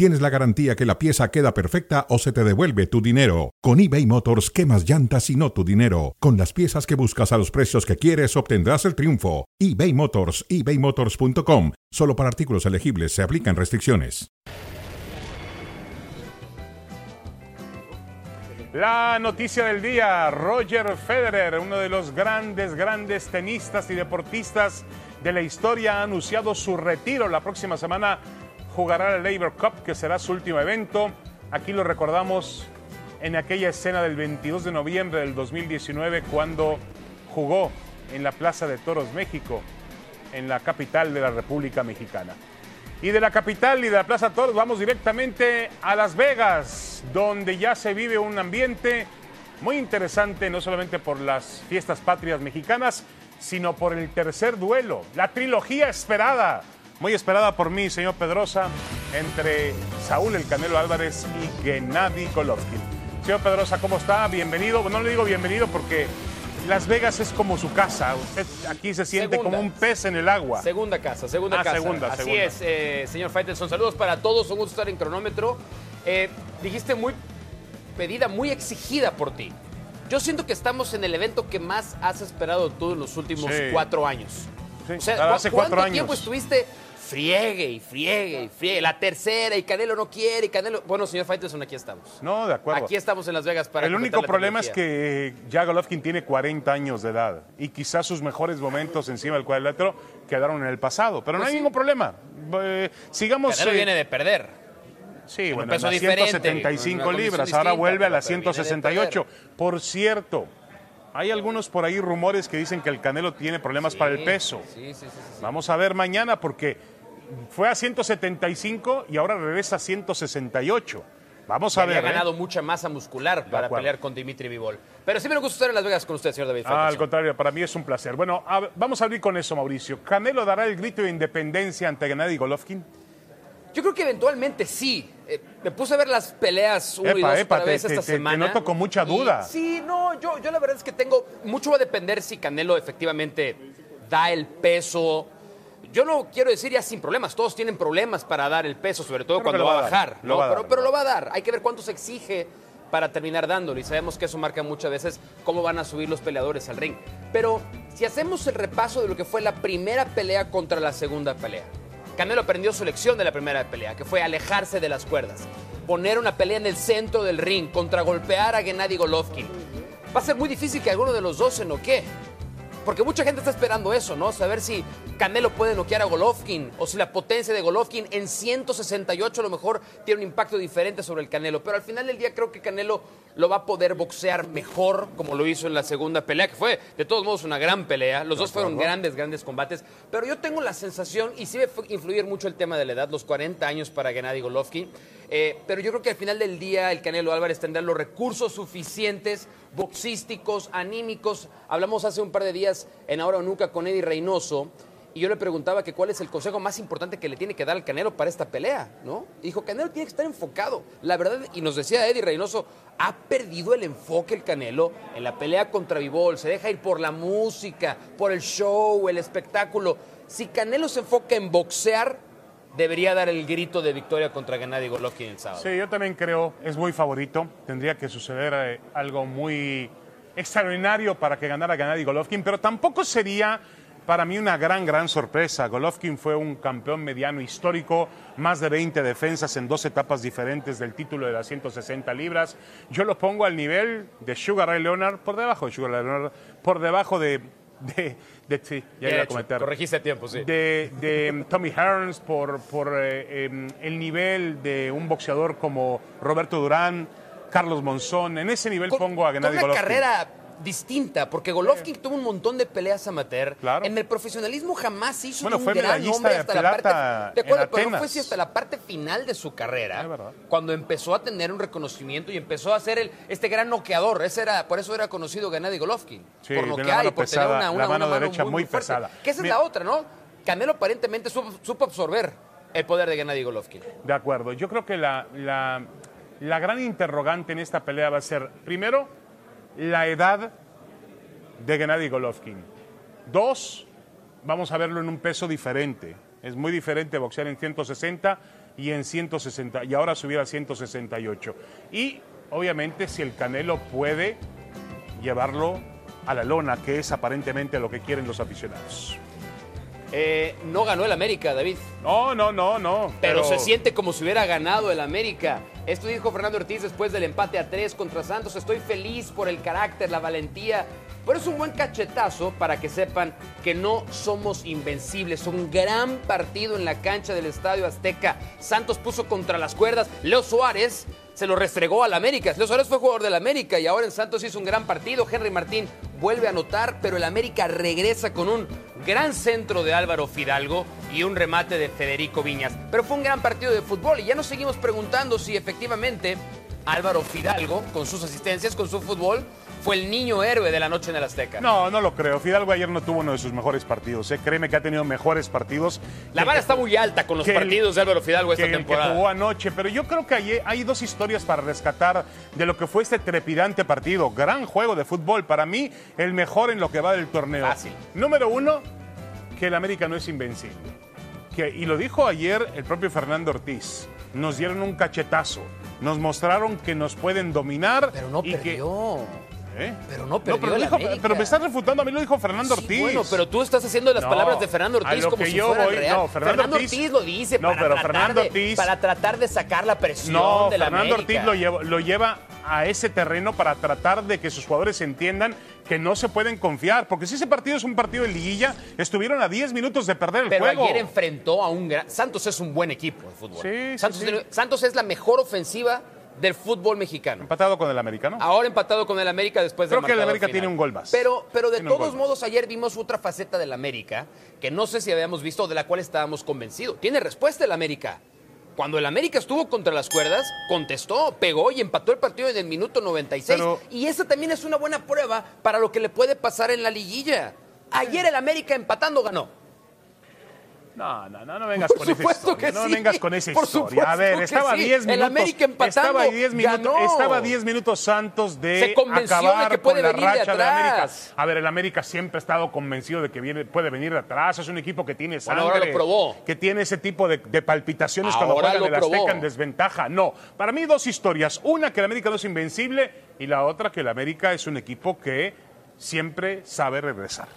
tienes la garantía que la pieza queda perfecta o se te devuelve tu dinero. Con eBay Motors, quemas llantas y no tu dinero. Con las piezas que buscas a los precios que quieres, obtendrás el triunfo. eBay Motors, ebaymotors.com. Solo para artículos elegibles se aplican restricciones. La noticia del día, Roger Federer, uno de los grandes, grandes tenistas y deportistas de la historia, ha anunciado su retiro. La próxima semana jugará el Labor Cup, que será su último evento. Aquí lo recordamos en aquella escena del 22 de noviembre del 2019, cuando jugó en la Plaza de Toros, México, en la capital de la República Mexicana. Y de la capital y de la Plaza Toros vamos directamente a Las Vegas, donde ya se vive un ambiente muy interesante, no solamente por las fiestas patrias mexicanas, sino por el tercer duelo, la trilogía esperada, muy esperada por mí, señor Pedrosa, entre Saúl El Canelo Álvarez y Gennady Golovkin. Señor Pedrosa, ¿cómo está? Bienvenido. No le digo bienvenido porque las Vegas es como su casa. Usted aquí se siente Segunda. como un pez en el agua. Segunda casa, segunda Ah, casa. segunda, Así segunda. es, eh, señor Faitelson. Saludos para todos, un gusto estar en cronómetro. Eh, dijiste muy pedida, muy exigida por ti. Yo siento que estamos en el evento que más has esperado tú en los últimos Sí. cuatro años. Sí, O sea, claro, ¿cu- hace cuatro ¿cuánto años. tiempo estuviste friegue y friegue y friegue? La tercera y Canelo no quiere y Canelo... Bueno, señor Faitelson, aquí estamos. No, de acuerdo. Aquí estamos en Las Vegas para el único problema es que ya Golovkin tiene 40 años de edad y quizás sus mejores momentos encima del cuadrilátero quedaron en el pasado. Pero no hay ningún problema. Eh, sigamos. Canelo eh, viene de perder. Sí, bueno, peso en las diferente, 175 en una libras, ahora vuelve a las pero viene de 168. Por cierto, hay algunos por ahí rumores que dicen que el Canelo tiene problemas para el peso. Sí, sí, sí. Vamos a ver mañana porque fue a 175 y ahora regresa a 168. Vamos a ver. ¿eh? ganado mucha masa muscular para pelear con Dimitri Vivol. Pero sí me gusta estar en Las Vegas con usted, señor David Ah, al contrario, para mí es un placer. Bueno, a vamos a abrir con eso, Mauricio. ¿Canelo dará el grito de independencia ante Gennady Golovkin? Yo creo que eventualmente sí. Eh, me puse a ver las peleas uno y dos epa, te- vez esta te- te semana. noto con mucha Y duda. sí, no, yo, yo la verdad es que tengo... Mucho va a depender si Canelo efectivamente da el peso. Yo no quiero decir ya sin problemas. Todos tienen problemas para dar el peso, sobre todo Creo cuando va a bajar. ¿no? va a dar, pero, lo va a dar. Hay que ver cuánto se exige para terminar dándolo. Y sabemos que eso marca muchas veces cómo van a subir los peleadores al ring. Pero si hacemos el repaso de lo que fue la primera pelea contra la segunda pelea. Canelo aprendió su lección de la primera pelea, que fue alejarse de las cuerdas. Poner una pelea en el centro del ring, contragolpear a Gennady Golovkin. Va a ser muy difícil que alguno de los dos se noquee. Porque mucha gente está esperando eso, ¿no? Saber si Canelo puede noquear a Golovkin o si la potencia de Golovkin en 168 a lo mejor tiene un impacto diferente sobre el Canelo. Pero al final del día creo que Canelo lo va a poder boxear mejor como lo hizo en la segunda pelea, que fue de todos modos una gran pelea. Los dos fueron grandes, grandes combates. Pero yo tengo la sensación, y sí va a influir mucho el tema de la edad, los 40 años para Gennady Golovkin. eh, pero yo creo que al final del día el Canelo Álvarez tendrá los recursos suficientes, boxísticos, anímicos. Hablamos hace un par de días en Ahora o Nunca con Eddie Reynoso. Y yo le preguntaba que cuál es el consejo más importante que le tiene que dar al Canelo para esta pelea, ¿no? Dijo, Canelo tiene que estar enfocado. La verdad, y nos decía Eddie Reynoso, ha perdido el enfoque el Canelo en la pelea contra Vivol. Se deja ir por la música, por el show, el espectáculo. Si Canelo se enfoca en boxear, debería dar el grito de victoria contra Gennady Golovkin el sábado. Sí, yo también creo, es muy favorito. Tendría que suceder eh, algo muy extraordinario para que ganara Gennady Golovkin, pero tampoco sería para mí una gran, gran sorpresa. Golovkin fue un campeón mediano histórico, más de 20 defensas en dos etapas diferentes del título de las 160 libras. Yo lo pongo al nivel de Sugar Ray Leonard, por debajo de Sugar Ray Leonard, por debajo de... de, de- sí, ya iba a comentar Corregiste a tiempo, sí. de, de, um, Tommy Hearns, por, por eh, em, el nivel de un boxeador como Roberto Durán, Carlos Monzón. En ese nivel con, pongo a con Gennady una Golovkin. carrera distinta, porque Golovkin tuvo un montón de peleas amateur. Claro. En el profesionalismo jamás hizo Bueno, un fue gran de hasta la parte. De acuerdo, pero no fue hasta la parte final de su carrera, cuando empezó a tener un reconocimiento y empezó a ser el, este gran noqueador. Ese era, por eso era conocido Gennady Golovkin. Sí, por noquear y por pesada, tener una, la una, mano una mano derecha muy fuerte. pesada. Que esa es la otra, ¿no? Canelo aparentemente supo, supo absorber el poder de Gennady Golovkin. De acuerdo. Yo creo que la, la, la gran interrogante en esta pelea va a ser, primero, la edad de Gennady Golovkin. Dos, vamos a verlo en un peso diferente. Es muy diferente boxear en 160 y en 160 y ahora subir a 168. Y obviamente si el Canelo puede llevarlo a la lona, que es aparentemente lo que quieren los aficionados. Eh, no ganó el América, David. No, no, no, no. Pero, se siente como si hubiera ganado el América. Esto dijo Fernando Ortiz después del empate a tres contra Santos. Estoy feliz por el carácter, la valentía. Pero es un buen cachetazo para que sepan que no somos invencibles. Un gran partido en la cancha del Estadio Azteca. Santos puso contra las cuerdas. Leo Suárez se lo restregó al América. Leo Suárez fue jugador del América y ahora en Santos hizo un gran partido. Henry Martín vuelve a anotar, pero el América regresa con un gran centro de Álvaro Fidalgo y un remate de Federico Viñas. Pero fue un gran partido de fútbol y ya nos seguimos preguntando si efectivamente Álvaro Fidalgo, con sus asistencias, con su fútbol, fue el niño héroe de la noche en el Azteca. No, no lo creo. Fidalgo ayer no tuvo uno de sus mejores partidos. ¿eh? Créeme que ha tenido mejores partidos. La vara está muy alta con los que el- partidos de Álvaro Fidalgo esta que el que temporada. jugó anoche, pero yo creo que hay, hay dos historias para rescatar de lo que fue este trepidante partido. Gran juego de fútbol, para mí el mejor en lo que va del torneo. Fácil. Número uno, que el América no es invencible. Que, y lo dijo ayer el propio Fernando Ortiz. Nos dieron un cachetazo. Nos mostraron que nos pueden dominar. Pero no y que- perdió. ¿Eh? Pero no perdió pero, dijo- pero me estás refutando, a mí lo dijo Fernando Sí, Ortiz. bueno, pero tú estás haciendo las No, palabras de Fernando Ortiz como si yo fueran voy- real. no, Fernando Ortiz, Ortiz- lo dice No, para, pero tratar Fernando de, Ortiz- para tratar de sacar la presión No, de la Fernando América. Ortiz lo lleva, lo lleva a ese terreno para tratar de que sus jugadores entiendan que no se pueden confiar. Porque si ese partido es un partido de liguilla, estuvieron a 10 minutos de perder el Pero juego. ayer enfrentó a un gran... Santos es un buen equipo de fútbol. Sí, Santos, sí. Santos es la mejor ofensiva del fútbol mexicano. Empatado con el americano. Ahora empatado con el América después del Creo que el América final. tiene un gol más. Pero, pero de Tiene todos modos, ayer vimos otra faceta del América que no sé si habíamos visto o de la cual estábamos convencidos. Tiene respuesta el América. Cuando el América estuvo contra las cuerdas, contestó, pegó y empató el partido en el minuto 96. Pero- y esa también es una buena prueba para lo que le puede pasar en la liguilla. Ayer el América empatando ganó. No, no, no, no vengas Por con esa supuesto historia. que no sí. vengas con esa Por historia. A ver, estaba sí. 10 El minutos. América empatando, estaba 10 minutos, estaba 10 minutos Santos de Se convenció de acabar que puede con la de racha de, América. atrás. A ver, el América siempre ha estado convencido de que viene, puede venir de atrás. Es un equipo que tiene Bueno, sangre. ahora lo probó. Que tiene ese tipo de, de palpitaciones cuando Ahora juega en lo el Azteca en desventaja. No, para mí dos historias. Una, que el América no es invencible. Y la otra, que el América es un equipo que siempre sabe regresar.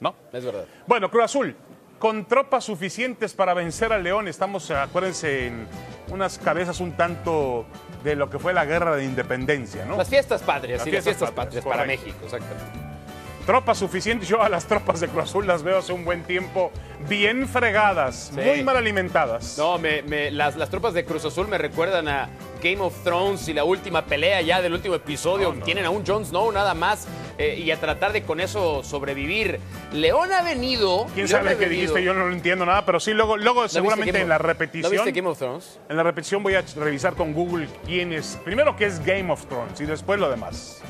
¿No? Es verdad. Bueno, Cruz Azul, con tropas suficientes para vencer al León, estamos, acuérdense, en unas cabezas un tanto de lo que fue la guerra de independencia, ¿no? Las fiestas patrias, Las sí, las fiestas fiestas patrias, patrias para. México, exactamente. Tropas suficientes, yo a las tropas de Cruz Azul las veo hace un buen tiempo bien fregadas, Sí. muy mal alimentadas. No, me- me- las, las tropas de Cruz Azul me recuerdan a Game of Thrones y la última pelea ya del último episodio. No, no. Tienen a un Jon Snow nada más eh, y a tratar de con eso sobrevivir. León ha venido. ¿Quién León sabe qué dijiste? Yo no lo entiendo nada, pero sí, luego, luego ¿No seguramente en la ¿No repetición. viste Game of Thrones? En la repetición voy a revisar con Google quién es. Primero qué es Game of Thrones y después lo demás.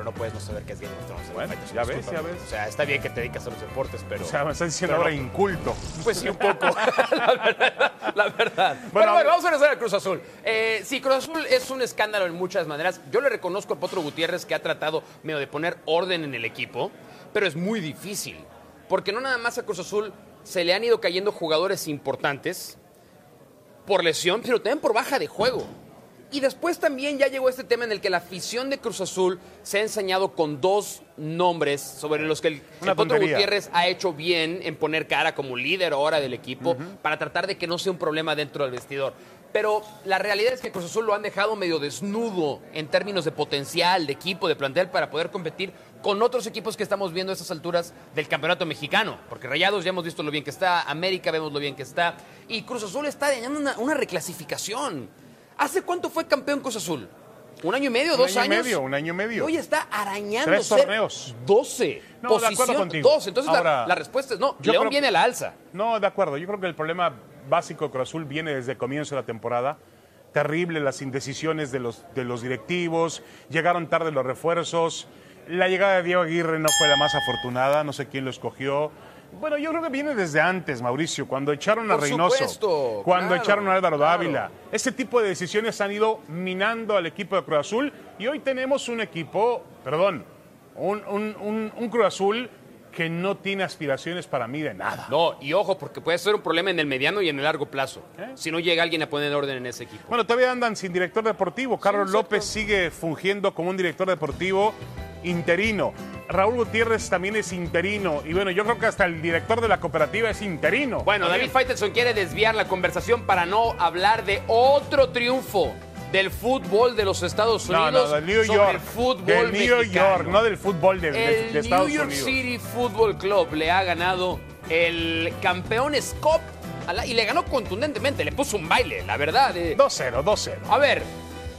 Pero no puedes no saber qué es Game of Thrones. Bueno, ya ves, ya ves. O sea, está bien que te dedicas a los deportes, pero. O sea, me estás diciendo ahora no. inculto. Pues sí, un poco. la verdad. La verdad. Bueno, Bueno, bueno, vamos a regresar a Cruz Azul. Eh, sí, Cruz Azul es un escándalo en muchas maneras. Yo le reconozco a Potro Gutiérrez que ha tratado medio de poner orden en el equipo, pero es muy difícil. Porque no nada más a Cruz Azul se le han ido cayendo jugadores importantes por lesión, pero también por baja de juego. Y después también ya llegó este tema en el que la afición de Cruz Azul se ha enseñado con dos nombres sobre los que el, Potro. Gutiérrez ha hecho bien en poner cara como líder ahora del equipo para tratar de que no sea un problema dentro del vestidor. Pero la realidad es que Cruz Azul lo han dejado medio desnudo en términos de potencial, de equipo, de plantel para poder competir con otros equipos que estamos viendo a estas alturas del campeonato mexicano. Porque Rayados ya hemos visto lo bien que está, América vemos lo bien que está, y Cruz Azul está dañando una, una reclasificación. ¿Hace cuánto fue campeón Cruz Azul? ¿Un año y medio? Un ¿Dos año y años? medio, un año y medio. Hoy está arañando Tres torneos. 12. No, de acuerdo posición contigo. 12. Entonces la- la, respuesta es no. yo León creo- viene a la alza. No, de acuerdo. Yo creo que el problema básico de Cruz Azul viene desde el comienzo de la temporada. Terrible las indecisiones de los, de los directivos. Llegaron tarde los refuerzos. La llegada de Diego Aguirre no fue la más afortunada. No sé quién lo escogió. Bueno, yo creo que viene desde antes, Mauricio, cuando echaron a Por Reynoso, supuesto, cuando claro, echaron a Álvaro claro. Dávila. Ese tipo de decisiones han ido minando al equipo de Cruz Azul y hoy tenemos un equipo, perdón, un, un- un- un Cruz Azul que no tiene aspiraciones para mí de nada. No, y ojo, porque puede ser un problema en el mediano y en el largo plazo. ¿Eh? Si no llega alguien a poner orden en ese equipo. Bueno, todavía andan sin director deportivo. Carlos. López sigue fungiendo como un director deportivo interino. Raúl Gutiérrez también es interino. Y bueno, yo creo que hasta el director de la cooperativa es interino. Bueno. David Faitelson quiere desviar la conversación para no hablar de otro triunfo del fútbol de los Estados No, Unidos no, del New sobre York. el fútbol del New mexicano. York, no del fútbol de, de- El de Estados New York Unidos. City Football Club le ha ganado el campeones Cup y le ganó contundentemente, le puso un baile, la verdad. eh. 2-0, 2-0. A ver,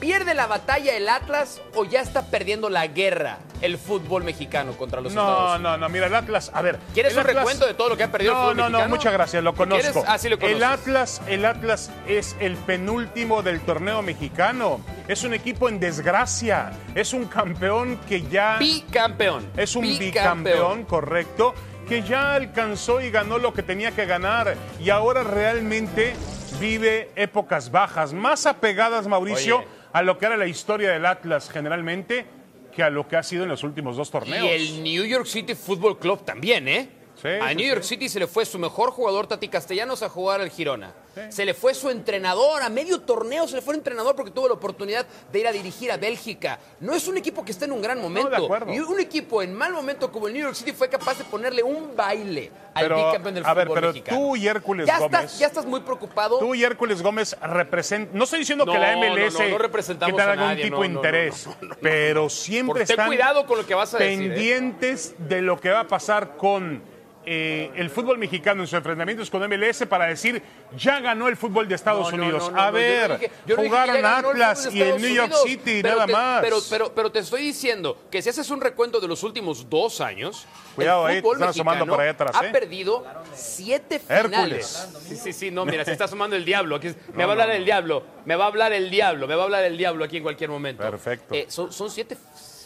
¿pierde la batalla el Atlas o ya está perdiendo la guerra el fútbol mexicano contra los Estados No, Unidos? no, no, mira, el Atlas, a ver. ¿Quieres el un Atlas- recuento de todo lo que ha perdido el No, fútbol no, no, mexicano? muchas gracias, lo conozco. Ah, sí lo el. Atlas, el Atlas es el penúltimo del torneo mexicano. Es un equipo en desgracia. Es un campeón que ya Bicampeón. es un bicampeón, correcto, que ya alcanzó y ganó lo que tenía que ganar y ahora realmente vive épocas bajas, más apegadas, Mauricio, Oye. A lo que era la historia del Atlas generalmente que a lo que ha sido en los últimos dos torneos. Y el New York City Football Club también, ¿eh? Sí, a New York. City se le fue su mejor jugador, Tati Castellanos, a jugar al Girona. Se le fue su entrenador, a medio torneo se le fue el entrenador porque tuvo la oportunidad de ir a dirigir a Bélgica. No es un equipo que esté en un gran momento. Y un equipo en mal momento como el New York City fue capaz de ponerle un baile al Pero, bicampeón del a ver, fútbol pero mexicano. tú y Hércules ya Gómez- Estás, ya estás muy preocupado. Tú y Hércules Gómez representan. No estoy diciendo que la MLS no, representamos que algún nadie, tipo de interés, pero siempre Por- están cuidado con lo que vas a decir, ¿eh? pendientes de lo que va a pasar con eh, el fútbol mexicano en sus enfrentamientos con MLS para decir ya ganó el fútbol de Estados No, Unidos. no, no, a ver, dije- jugaron Atlas y el New York Unidos, City, nada te- más. Pero, pero, pero te estoy diciendo que si haces un recuento de los últimos dos años, Cuidado el ahí, fútbol asomando mexicano por ahí atrás, ha ¿eh? perdido siete Hércules. finales. Sí, sí, sí, no, mira, se está asomando el diablo. Aquí- me va a hablar el diablo, me va a hablar el diablo, me va a hablar el diablo aquí en cualquier momento. Perfecto. Eh, son, son siete,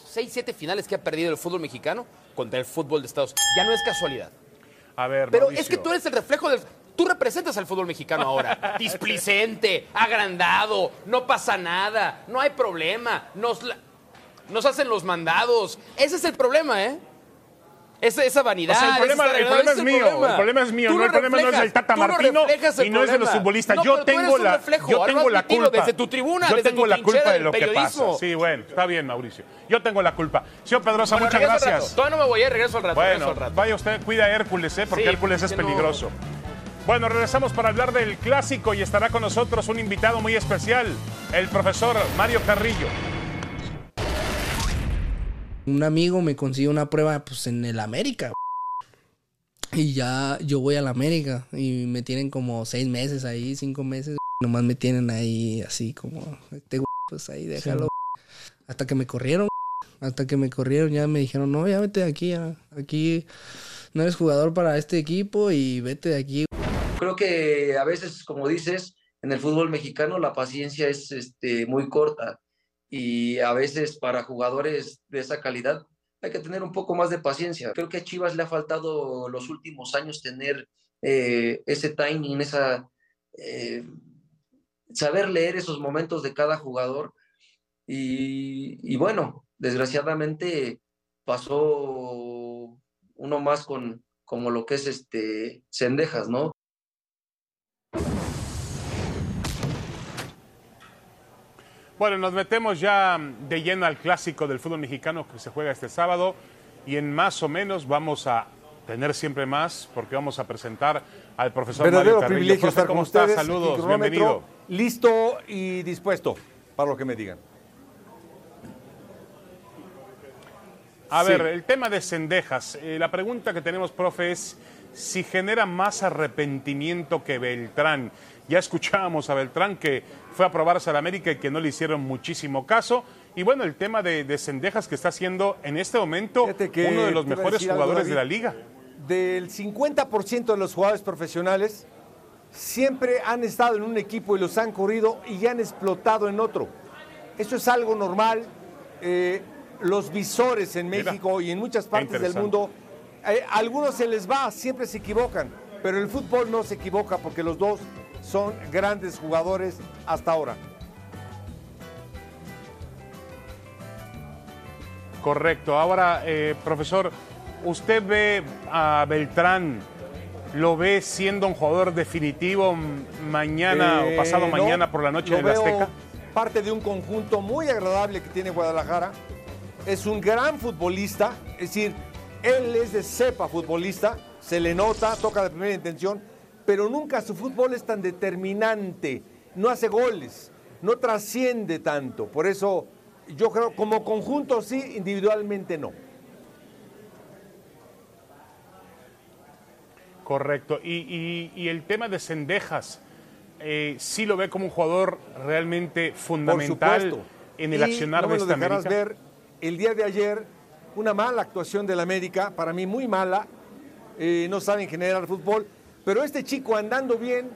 seis, siete finales que ha perdido el fútbol mexicano contra el fútbol de Estados Unidos. Ya no es casualidad. A ver, Pero Mauricio. es que tú eres el reflejo del. Tú representas al fútbol mexicano ahora. Displicente, agrandado, no pasa nada, no hay problema. Nos, la- nos hacen los mandados. Ese es el problema, ¿eh? Esa, esa vanidad. O sea, el problema, el ese es mío, problema. el problema es mío, no, el problema no es del Tata Martino y no es de los futbolistas. Yo tengo la, reflejo, yo tengo la culpa. Desde tu tribuna, yo desde tengo tu la culpa de lo que pasa. Sí, bueno, está bien, Mauricio. Yo tengo la culpa. Señor Pedrosa, Bueno, muchas gracias. Todavía no me voy, eh, regreso al rato. Bueno, al rato. vaya usted, cuida a Hércules, ¿eh? porque Sí, Hércules es peligroso. Bueno, regresamos para hablar del clásico y estará con nosotros un invitado muy especial, el profesor Mario Carrillo. Un amigo me consiguió una prueba pues en el América. Y ya yo voy al América y me tienen como seis meses ahí, cinco meses. Nomás me tienen ahí así como, este pues ahí déjalo. Hasta que me corrieron. Hasta que me corrieron ya me dijeron, no, ya vete de aquí, ya. aquí no eres jugador para este equipo y vete de aquí. Creo que a veces, como dices, en el fútbol mexicano la paciencia es este, muy corta y a veces para jugadores de esa calidad hay que tener un poco más de paciencia. Creo que a Chivas le ha faltado los últimos años tener eh, ese timing, esa eh, saber leer esos momentos de cada jugador y, bueno, desgraciadamente pasó uno más con como lo que es este Cendejas, ¿no? Bueno, nos metemos ya de lleno al clásico del fútbol mexicano que se juega este sábado y en más o menos vamos a tener siempre más porque vamos a presentar al profesor Verdadero Mario Carrillo. privilegio Profe, estar ¿cómo con está? ustedes. Saludos, bienvenido. Listo y dispuesto para lo que me digan. A Sí. ver, el tema de Cendejas. eh, la pregunta que tenemos, profe, es si genera más arrepentimiento que Beltrán. Ya escuchábamos a Beltrán que fue a probarse a la América y que no le hicieron muchísimo caso. Y bueno, el tema de, de Cendejas que está siendo en este momento que uno de los mejores algo, jugadores de la liga. Del 50% de los jugadores profesionales siempre han estado en un equipo y los han corrido y han explotado en otro. Eso es algo normal. Eh, los visores en Mira, México y en muchas partes del mundo a algunos se les va, siempre se equivocan, pero el fútbol no se equivoca porque los dos son grandes jugadores hasta ahora. Correcto. Ahora, eh, profesor, ¿usted ve a Beltrán, lo ve siendo un jugador definitivo mañana o Eh, pasado no, mañana por la noche en la veo Azteca? Parte de un conjunto muy agradable que tiene Guadalajara. Es un gran futbolista, es decir, él es de cepa futbolista, se le nota, toca de primera intención, pero nunca su fútbol es tan determinante, no hace goles, no trasciende tanto. Por eso yo creo como conjunto sí, individualmente no. Correcto. Y, y- y el tema de Cendejas, eh, sí lo ve como un jugador realmente fundamental en el Y accionar no me de lo esta dejarás América. ver el día de ayer una mala actuación del América, para mí muy mala. eh, no saben generar fútbol, pero este chico andando bien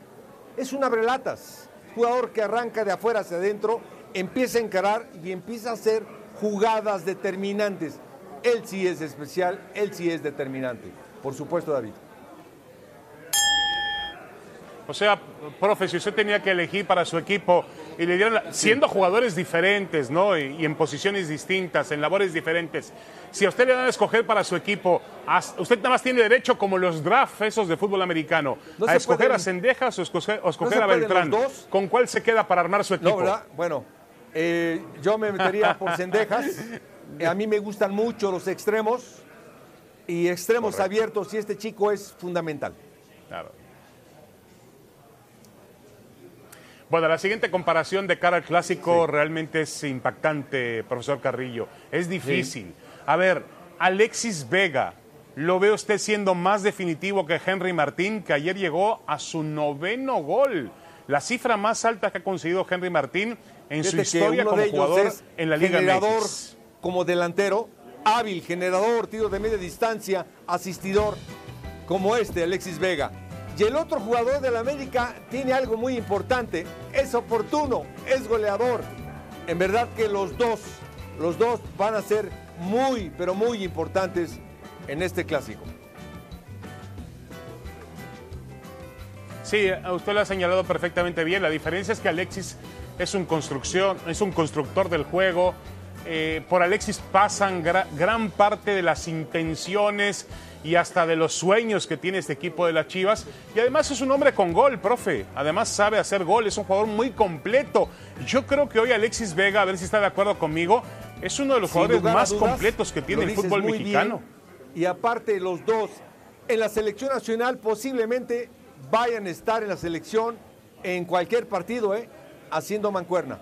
es un abrelatas, jugador que arranca de afuera hacia adentro, empieza a encarar y empieza a hacer jugadas determinantes. Él sí es especial, él sí es determinante. Por supuesto, David. O sea, profe, si usted tenía que elegir para su equipo y le dieran, la- siendo jugadores diferentes, ¿no? Y, y en posiciones distintas, en labores diferentes, si a usted le dan a escoger para su equipo, usted nada más tiene derecho, como los draft esos de fútbol americano, No a escoger pueden- a Cendejas o escoger, o escoger a Beltrán. dos. ¿Con cuál se queda para armar su equipo? No, ¿verdad? Bueno, eh, yo me metería por cendejas. A mí me gustan mucho los extremos y extremos abiertos y este chico es fundamental. Claro. Bueno, la siguiente comparación de cara al clásico realmente es impactante, profesor Carrillo. Es difícil. A ver, Alexis Vega, ¿lo ve usted siendo más definitivo que Henry Martín, que ayer llegó a su noveno gol? La cifra más alta que ha conseguido Henry Martín en su historia como jugador es en la Liga generador MX. como delantero, hábil, generador, tiro de media distancia, asistidor, como este, Alexis Vega. Y el otro jugador del América tiene algo muy importante, es oportuno, es goleador. En verdad que los dos, los dos van a ser muy, pero muy importantes en este clásico. Sí, usted lo ha señalado perfectamente bien. La diferencia es que Alexis es un construcción, es un constructor del juego. Eh, por Alexis pasan gra- gran parte de las intenciones y hasta de los sueños que tiene este equipo de las Chivas. Y además es un hombre con gol, profe. Además sabe hacer gol, es un jugador muy completo. Yo creo que hoy Alexis Vega, a ver si está de acuerdo conmigo, es uno de los Sin jugadores más dudas, completos que tiene el fútbol mexicano. bien. Y aparte los dos en la selección nacional posiblemente vayan a estar en la selección en cualquier partido, ¿eh? haciendo mancuerna.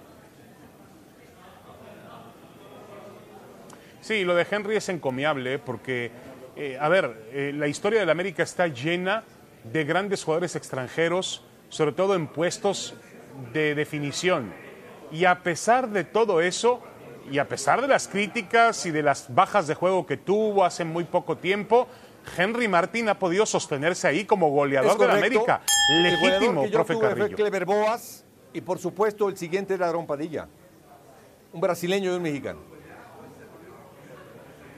Sí, lo de Henry es encomiable, porque, eh, a ver, eh, la historia del América está llena de grandes jugadores extranjeros, sobre todo en puestos de definición. Y a pesar de todo eso, y a pesar de las críticas y de las bajas de juego que tuvo hace muy poco tiempo, Henry Martín ha podido sostenerse ahí como goleador de la. América. El Legítimo, que yo profe tuve fue Carrillo. Clever Boas y por supuesto el siguiente era Padilla, un brasileño y un mexicano.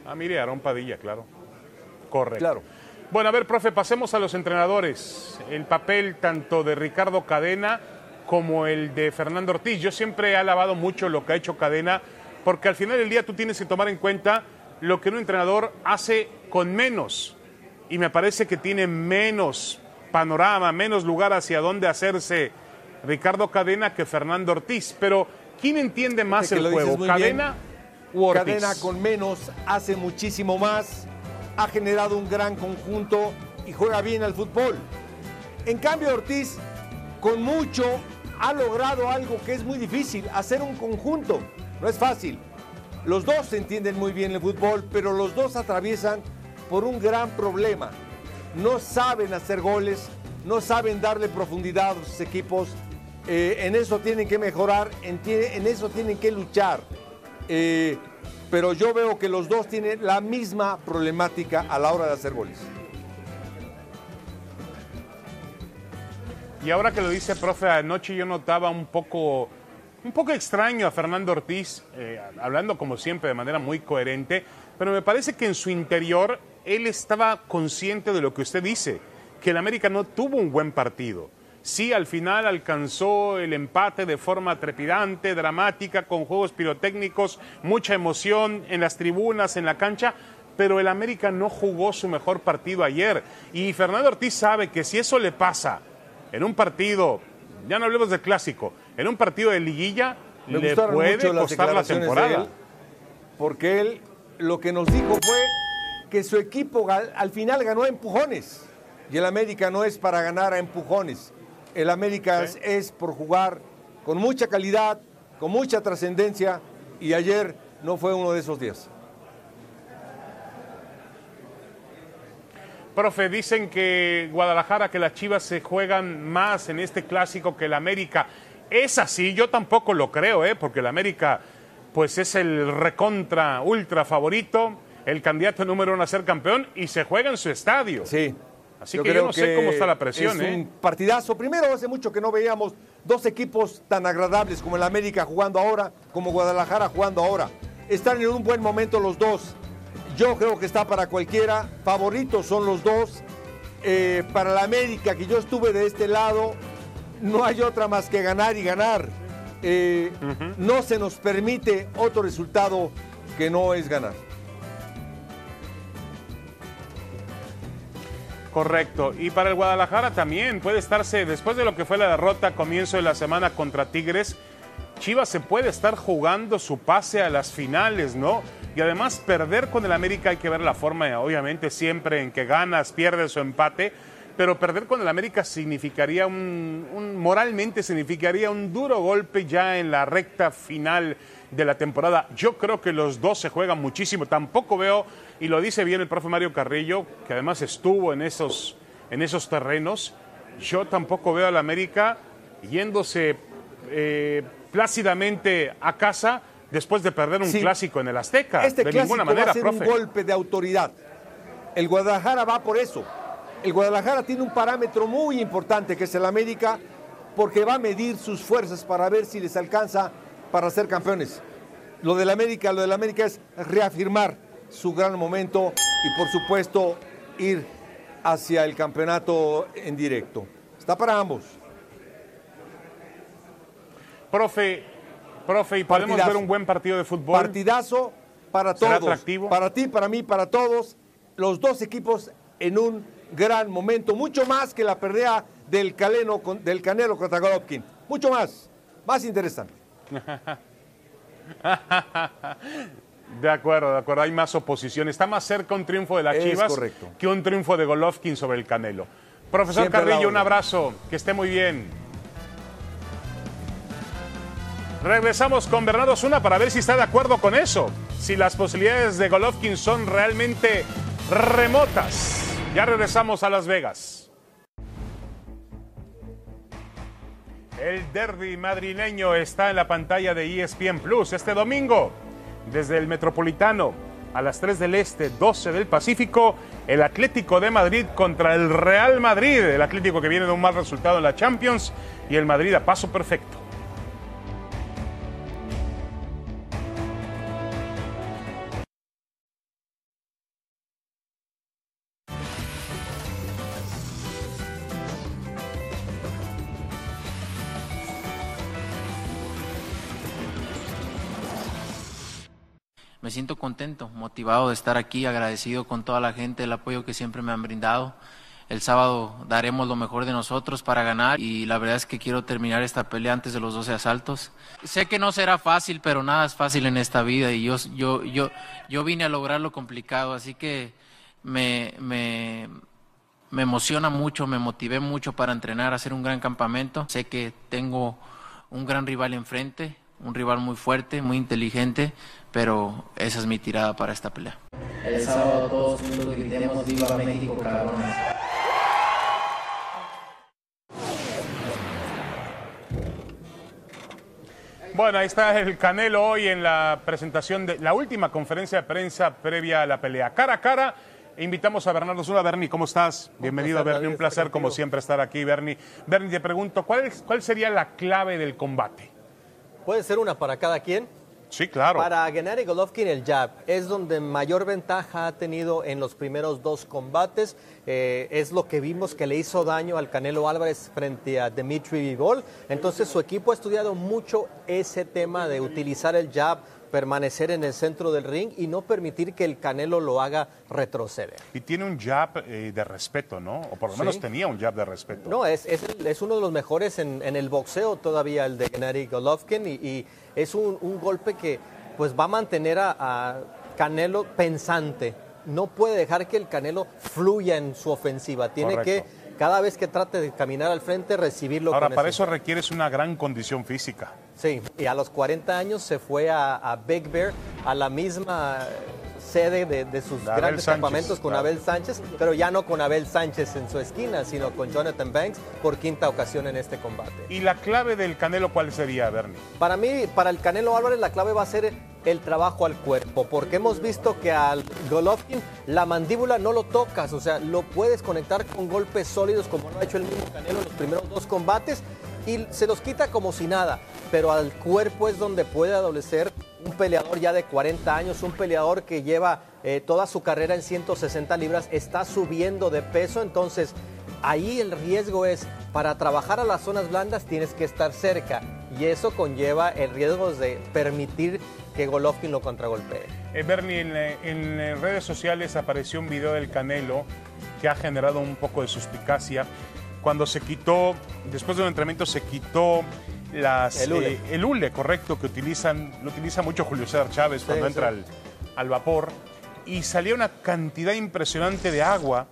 Ah, mire, Aarón Padilla, claro. Correcto. Claro. Bueno, a ver, profe, pasemos a los entrenadores. El papel tanto de Ricardo Cadena como el de Fernando Ortiz. Yo siempre he alabado mucho lo que ha hecho Cadena, porque al final del día tú tienes que tomar en cuenta lo que un entrenador hace con menos. Y me parece que tiene menos panorama, menos lugar hacia dónde hacerse Ricardo Cadena que Fernando Ortiz. Pero, ¿quién entiende más el juego? ¿Cadena Cadena con menos hace muchísimo más, ha generado un gran conjunto y juega bien al fútbol. En cambio, Ortiz, con mucho, ha logrado algo que es muy difícil, hacer un conjunto. No es fácil. Los dos se entienden muy bien el fútbol, pero los dos atraviesan por un gran problema. No saben hacer goles, no saben darle profundidad a sus equipos. Eh, en eso tienen que mejorar, en eso tienen que luchar. Eh, pero yo veo que los dos tienen la misma problemática a la hora de hacer goles. Y ahora que lo dice, profe, anoche yo notaba un poco, un poco extraño a Fernando Ortiz, eh, hablando como siempre de manera muy coherente, pero me parece que en su interior él estaba consciente de lo que usted dice, que el América no tuvo un buen partido. Sí, al final alcanzó el empate de forma trepidante, dramática, con juegos pirotécnicos, mucha emoción en las tribunas, en la cancha, pero el América no jugó su mejor partido ayer. Y Fernando Ortiz sabe que si eso le pasa en un partido, ya no hablemos del clásico, en un partido de liguilla, Me le puede costar la de temporada. él, porque él lo que nos dijo fue que su equipo al final ganó a empujones. Y el América no es para ganar a empujones. El América es, es por jugar con mucha calidad, con mucha trascendencia. Y ayer no fue uno de esos días. Profe, dicen que Guadalajara, que las Chivas se juegan más en este clásico que el América. Es así, yo tampoco lo creo, ¿eh? porque el América pues es el recontra ultra favorito, el candidato número uno a ser campeón y se juega en su estadio. Sí. Así que yo no sé cómo está la presión, Es ¿eh? un partidazo. Primero, hace mucho que no veíamos dos equipos tan agradables como el América jugando ahora, como Guadalajara jugando ahora. Están en un buen momento los dos. Yo creo que está para cualquiera. Favoritos son los dos. Eh, para la América, que yo estuve de este lado, no hay otra más que ganar y ganar. Eh, No se nos permite otro resultado que no es ganar. Correcto. Y para el Guadalajara también puede estarse, después de lo que fue la derrota a comienzo de la semana contra Tigres, Chivas se puede estar jugando su pase a las finales, ¿no? Y además perder con el América hay que ver la forma, obviamente, siempre en que ganas, pierdes o empate, pero perder con el América significaría un, moralmente significaría un duro golpe ya en la recta final de la temporada. Yo creo que los dos se juegan muchísimo. Tampoco veo, y lo dice bien el profe Mario Carrillo, que además estuvo en esos, en esos terrenos, yo tampoco veo al América yéndose eh, plácidamente a casa después de perder un Sí. clásico en el Azteca. Este de clásico ninguna manera, va a ser profe. un golpe de autoridad. El Guadalajara va por eso. El Guadalajara tiene un parámetro muy importante que es el América, porque va a medir sus fuerzas para ver si les alcanza para ser campeones. Lo del América, lo del América es reafirmar su gran momento y por supuesto ir hacia el campeonato en directo. Está para ambos. Profe, profe, ¿y podemos Partidazo. ver un buen partido de fútbol? Partidazo para ¿Será todos. atractivo? Para ti, para mí, para todos. Los dos equipos en un gran momento. Mucho más que la pelea del, Caleno, del Canelo contra Golovkin. Mucho más. Más interesante. De acuerdo, de acuerdo. Hay más oposición. Está más cerca un triunfo de las Es Chivas correcto. que un triunfo de Golovkin sobre el Canelo. Profesor Siempre Carrillo, un abrazo. Que esté muy bien. Regresamos con Bernardo Zuna para ver si está de acuerdo con eso. Si las posibilidades de Golovkin son realmente remotas. Ya regresamos a Las Vegas. El derby madrileño está en la pantalla de ESPN Plus este domingo. Desde el Metropolitano a las 3 del Este, 12 del Pacífico, el Atlético de Madrid contra el Real Madrid. El Atlético que viene de un mal resultado en la Champions y el Madrid a paso perfecto. Contento, motivado de estar aquí, agradecido con toda la gente, el apoyo que siempre me han brindado. El sábado daremos lo mejor de nosotros para ganar y la verdad es que quiero terminar esta pelea antes de los 12 asaltos. Sé que no será fácil, pero nada es fácil en esta vida y yo, yo, yo, yo vine a lograr lo complicado, así que me, me, me emociona mucho, me motivé mucho para entrenar, hacer un gran campamento. Sé que tengo un gran rival enfrente, un rival muy fuerte, muy inteligente, pero esa es mi tirada para esta pelea. El sábado todos juntos gritemos Viva México, cabrones. Bueno, ahí está el Canelo hoy en la presentación de la última conferencia de prensa previa a la pelea. Cara a cara, invitamos a Bernardo Zuna. Bernie, ¿cómo estás? Bienvenido, estás, Bernie. Un placer, como siempre, estar aquí, Bernie. Bernie, te pregunto, ¿cuál, es- ¿cuál sería la clave del combate? Puede ser una para cada quien. Sí, claro. Para Gennady Golovkin el jab es donde mayor ventaja ha tenido en los primeros dos combates. Eh, es lo que vimos que le hizo daño al Canelo Álvarez frente a Dimitri Vivol. Entonces su equipo ha estudiado mucho ese tema de utilizar el jab permanecer en el centro del ring y no permitir que el Canelo lo haga retroceder. Y tiene un jab eh, de respeto, ¿no? O por lo menos Sí. tenía un jab de respeto. No, es, es, es uno de los mejores en, en el boxeo todavía, el de Gennady Golovkin, y, y es un, un golpe que pues va a mantener a, a Canelo pensante. No puede dejar que el Canelo fluya en su ofensiva. Tiene Correcto. que, cada vez que trate de caminar al frente, recibirlo Ahora, con para ese- eso requieres una gran condición física. Sí, y a los 40 años se fue a, a Big Bear, a la misma sede de, de sus De grandes Sánchez, campamentos con claro. Abel Sánchez, pero ya no con Abel Sánchez en su esquina, sino con Jonathan Banks por quinta ocasión en este combate. ¿Y la clave del Canelo cuál sería, Bernie? Para mí, para el Canelo Álvarez, la clave va a ser el trabajo al cuerpo, porque hemos visto que al Golovkin la mandíbula no lo tocas, o sea, lo puedes conectar con golpes sólidos como lo ha hecho el mismo Canelo en los primeros dos combates y se los quita como si nada, pero al cuerpo es donde puede adolecer un peleador ya de 40 años, un peleador que lleva eh, toda su carrera en 160 libras, está subiendo de peso, entonces ahí el riesgo es, para trabajar a las zonas blandas tienes que estar cerca y eso conlleva el riesgo de permitir que Golovkin lo contragolpee. Eh, Bernie, en, redes sociales apareció un video del Canelo que ha generado un poco de suspicacia. Cuando se quitó, después de un entrenamiento, se quitó las, El hule. eh, el hule, correcto, que utilizan, lo utiliza mucho Julio César Chávez cuando Sí, entra al vapor. Y salía una cantidad impresionante de agua,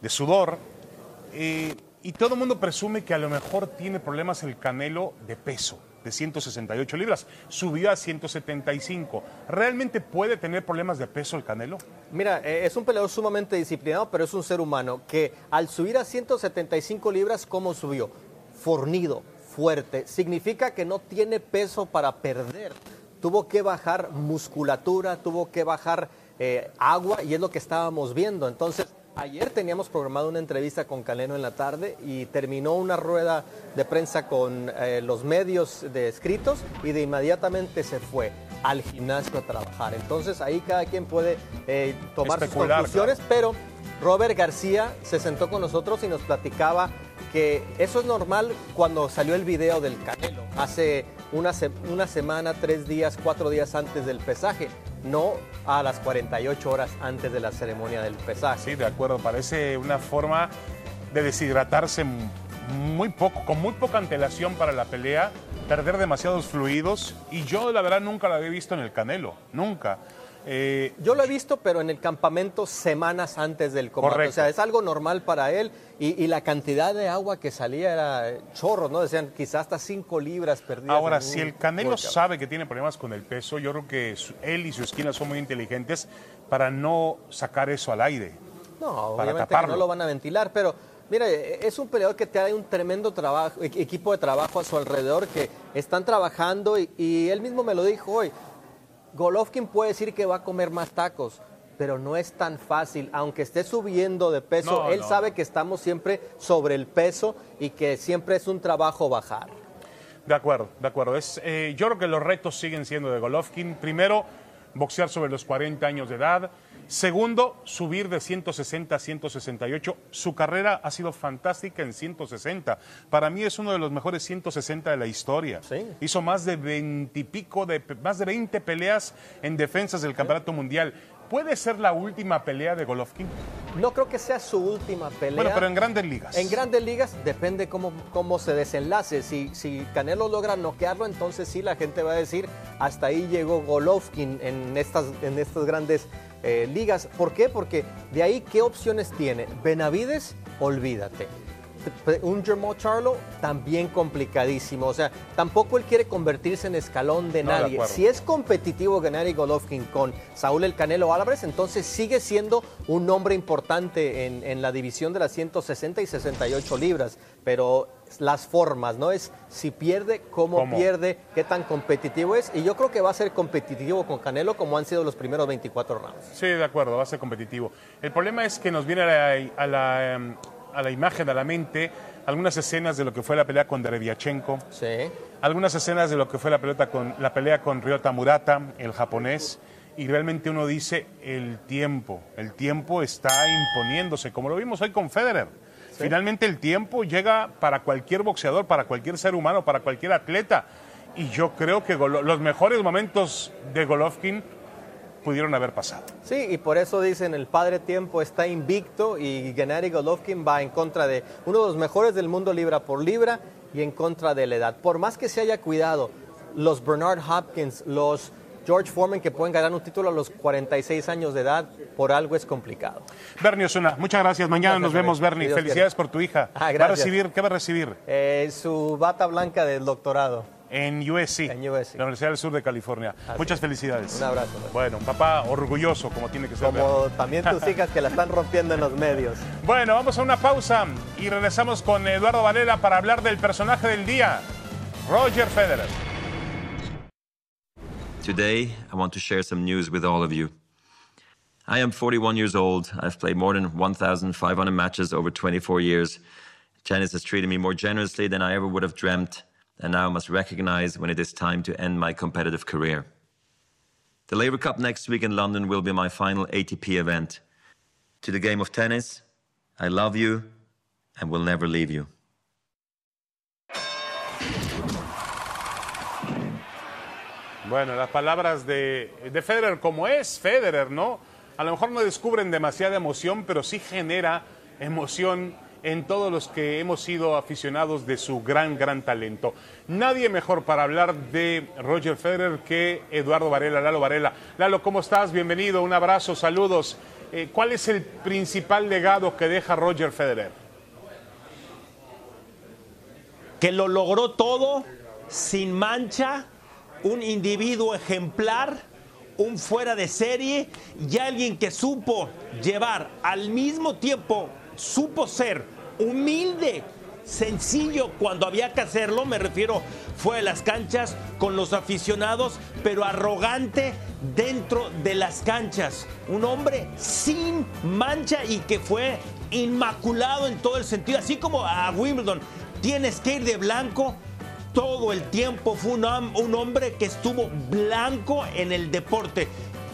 de sudor. eh, y todo el mundo presume que a lo mejor tiene problemas el Canelo de peso, de 168 libras. Subió a 175. ¿Realmente puede tener problemas de peso el Canelo? Mira, eh, es un peleador sumamente disciplinado, pero es un ser humano que al subir a 175 libras, ¿cómo subió? Fornido, fuerte. Significa que no tiene peso para perder. Tuvo que bajar musculatura, tuvo que bajar eh, agua y es lo que estábamos viendo. Entonces, ayer teníamos programado una entrevista con Canelo en la tarde y terminó una rueda de prensa con eh, los medios de escritos y de inmediatamente se fue al gimnasio a trabajar. Entonces ahí cada quien puede eh, tomar sus conclusiones, pero Robert García se sentó con nosotros y nos platicaba que eso es normal cuando salió el video del Canelo, hace una, se- una semana, tres días, cuatro días antes del pesaje, no a las 48 horas antes de la ceremonia del pesaje. Sí, de acuerdo. Parece una forma de deshidratarse muy poco, con muy poca antelación para la pelea, perder demasiados fluidos. Y yo, la verdad, nunca lo había visto en el Canelo. Nunca. Eh, Yo lo he visto, pero en el campamento semanas antes del combate. Correcto. O sea, es algo normal para él. Y, y la cantidad de agua que salía era chorro, ¿no? Decían quizás hasta 5 libras perdidas. Ahora, si el Canelo workout. sabe que tiene problemas con el peso, yo creo que su- él y su esquina son muy inteligentes para no sacar eso al aire. No, para obviamente que no lo van a ventilar, pero mira, eh, es un peleador que tiene un tremendo trabajo, e- equipo de trabajo a su alrededor que están trabajando y, y él mismo me lo dijo hoy. Golovkin puede decir que va a comer más tacos, pero no es tan fácil, aunque esté subiendo de peso, No, él no. sabe que estamos siempre sobre el peso y que siempre es un trabajo bajar. De acuerdo, de acuerdo. Es, eh, yo creo que los retos siguen siendo de Golovkin. Primero, boxear sobre los 40 años de edad. Segundo, subir de 160 a 168. Su carrera ha sido fantástica en 160. Para mí es uno de los mejores 160 de la historia. Sí. Hizo más de 20 y pico, de, más de 20 peleas en defensas del campeonato mundial. ¿Puede ser la última pelea de Golovkin? No creo que sea su última pelea. Bueno, pero en grandes ligas. En grandes ligas depende cómo, cómo se desenlace. Si, si Canelo logra noquearlo, entonces sí la gente va a decir hasta ahí llegó Golovkin en estas, en estas grandes eh, ligas. ¿Por qué? Porque de ahí, ¿qué opciones tiene? Benavides, olvídate. Un Jermall Charlo también complicadísimo. O sea, tampoco él quiere convertirse en escalón de No, nadie. si es competitivo Gennady Golovkin con Saúl El Canelo Álvarez, entonces sigue siendo un nombre importante en, en la división de las 160 y 68 libras. Pero las formas, ¿no? Es si pierde, cómo, ¿Cómo? pierde, qué tan competitivo es. Y yo creo que va a ser competitivo con Canelo como han sido los primeros 24 rounds. Sí, de acuerdo, va a ser competitivo. El problema es que nos viene a la, a la, em, a la imagen, a la mente, algunas escenas de lo que fue la pelea con Dereviachenko, Sí. algunas escenas de lo que fue la, pelota con, la pelea con Ryota Murata, el japonés, y realmente uno dice, el tiempo, el tiempo está imponiéndose, como lo vimos hoy con Federer. Finalmente el tiempo llega para cualquier boxeador, para cualquier ser humano, para cualquier atleta. Y yo creo que los mejores momentos de Golovkin pudieron haber pasado. Sí, y por eso dicen el padre tiempo está invicto y Gennady Golovkin va en contra de uno de los mejores del mundo libra por libra y en contra de la edad. Por más que se haya cuidado, los Bernard Hopkins, los George Foreman que pueden ganar un título a los 46 años de edad, por algo es complicado. Bernie Osuna, muchas gracias. Mañana Gracias, nos vemos, Bernie. Felicidades quiere. por tu hija. Ah, ¿Va a recibir? ¿Qué va a recibir? Eh, su bata blanca del doctorado. En USC, En USC. la Universidad del Sur de California. Muchas felicidades. Un abrazo. Bernie. Bueno, un papá orgulloso como tiene que ser. Como también tus hijas que la están rompiendo en los medios. Bueno, vamos a una pausa y regresamos con Eduardo Varela para hablar del personaje del día, Roger Federer. Today, I want to share some news with all of you. I am 41 years old. I've played more than 1,500 matches over 24 years. Tennis has treated me more generously than I ever would have dreamt, and now I must recognize when it is time to end my competitive career. The Labour Cup next week in London will be my final ATP event. To the game of tennis, I love you and will never leave you. Bueno, las palabras de, de Federer, como es Federer, ¿no? A lo mejor no descubren demasiada emoción, pero sí genera emoción en todos los que hemos sido aficionados de su gran, gran talento. Nadie mejor para hablar de Roger Federer que Eduardo Varela, Lalo Varela. Lalo, ¿cómo estás? Bienvenido, un abrazo, saludos. Eh, ¿Cuál es el principal legado que deja Roger Federer? que lo logró todo sin mancha, un individuo ejemplar, un fuera de serie y alguien que supo llevar al mismo tiempo, supo ser humilde, sencillo cuando había que hacerlo, me refiero, fue a las canchas con los aficionados, pero arrogante dentro de las canchas. Un hombre sin mancha y que fue inmaculado en todo el sentido, así como a Wimbledon. Tienes que ir de blanco todo el tiempo. Fue un, un hombre que estuvo blanco en el deporte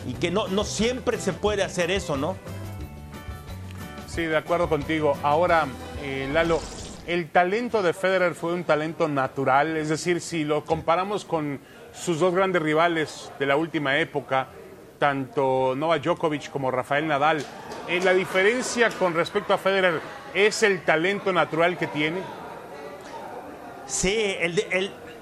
y que no, no siempre se puede hacer eso, ¿no? Sí, de acuerdo contigo. Ahora, eh, Lalo, el talento de Federer fue un talento natural, es decir, si lo comparamos con sus dos grandes rivales de la última época, tanto Novak Djokovic como Rafael Nadal, eh, la diferencia con respecto a Federer es el talento natural que tiene. Sí,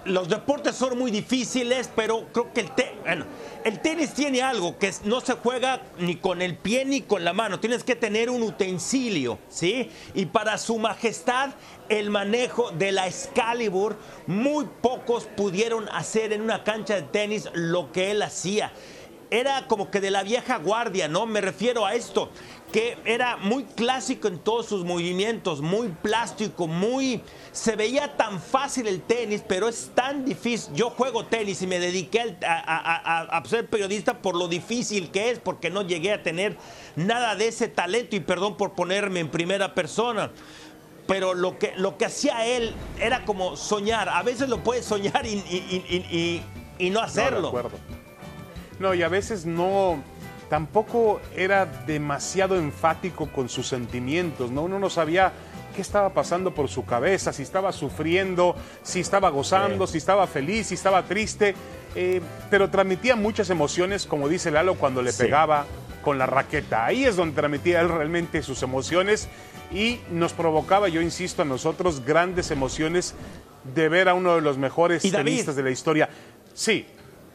los deportes son muy difíciles, pero creo que el, bueno, el tenis tiene algo que no se juega ni con el pie ni con la mano. Tienes que tener un utensilio, ¿sí? Y para su majestad, el manejo de la Excalibur, muy pocos pudieron hacer en una cancha de tenis lo que él hacía. Era como que de la vieja guardia, ¿no? Me refiero a esto, que era muy clásico en todos sus movimientos, muy plástico, muy... Se veía tan fácil el tenis, pero es tan difícil. Yo juego tenis y me dediqué a, a- a- a ser periodista por lo difícil que es, porque no llegué a tener nada de ese talento, y perdón por ponerme en primera persona pero lo que, lo que hacía él era como soñar. A veces lo puedes soñar y, y- y- y- no No, de hacerlo. acuerdo. No, y a veces no, tampoco era demasiado enfático con sus sentimientos, ¿no? Uno no sabía qué estaba pasando por su cabeza, si estaba sufriendo, si estaba gozando, si estaba feliz, si estaba triste, eh, pero transmitía muchas emociones, como dice Lalo, cuando le Sí. pegaba con la raqueta. Ahí es donde transmitía él realmente sus emociones y nos provocaba, yo insisto, a nosotros grandes emociones de ver a uno de los mejores tenistas de la historia. Sí,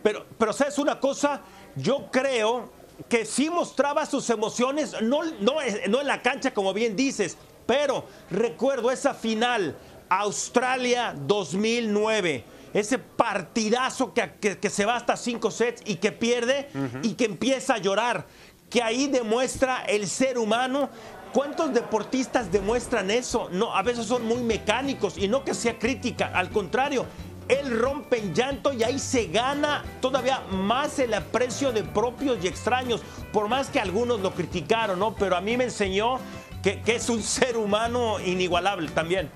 Pero, pero ¿sabes una cosa? Yo creo que sí mostraba sus emociones, no, no, no en la cancha, como bien dices, pero recuerdo esa final, Australia 2009. Ese partidazo que, que- que se va hasta cinco sets y que pierde y que empieza a llorar. Que ahí demuestra el ser humano ¿Cuántos deportistas demuestran eso? No, a veces son muy mecánicos y no que sea crítica, al contrario, él rompe en llanto y ahí se gana todavía más el aprecio de propios y extraños, por más que algunos lo criticaron, ¿no? Pero a mí me enseñó que, que es un ser humano inigualable también.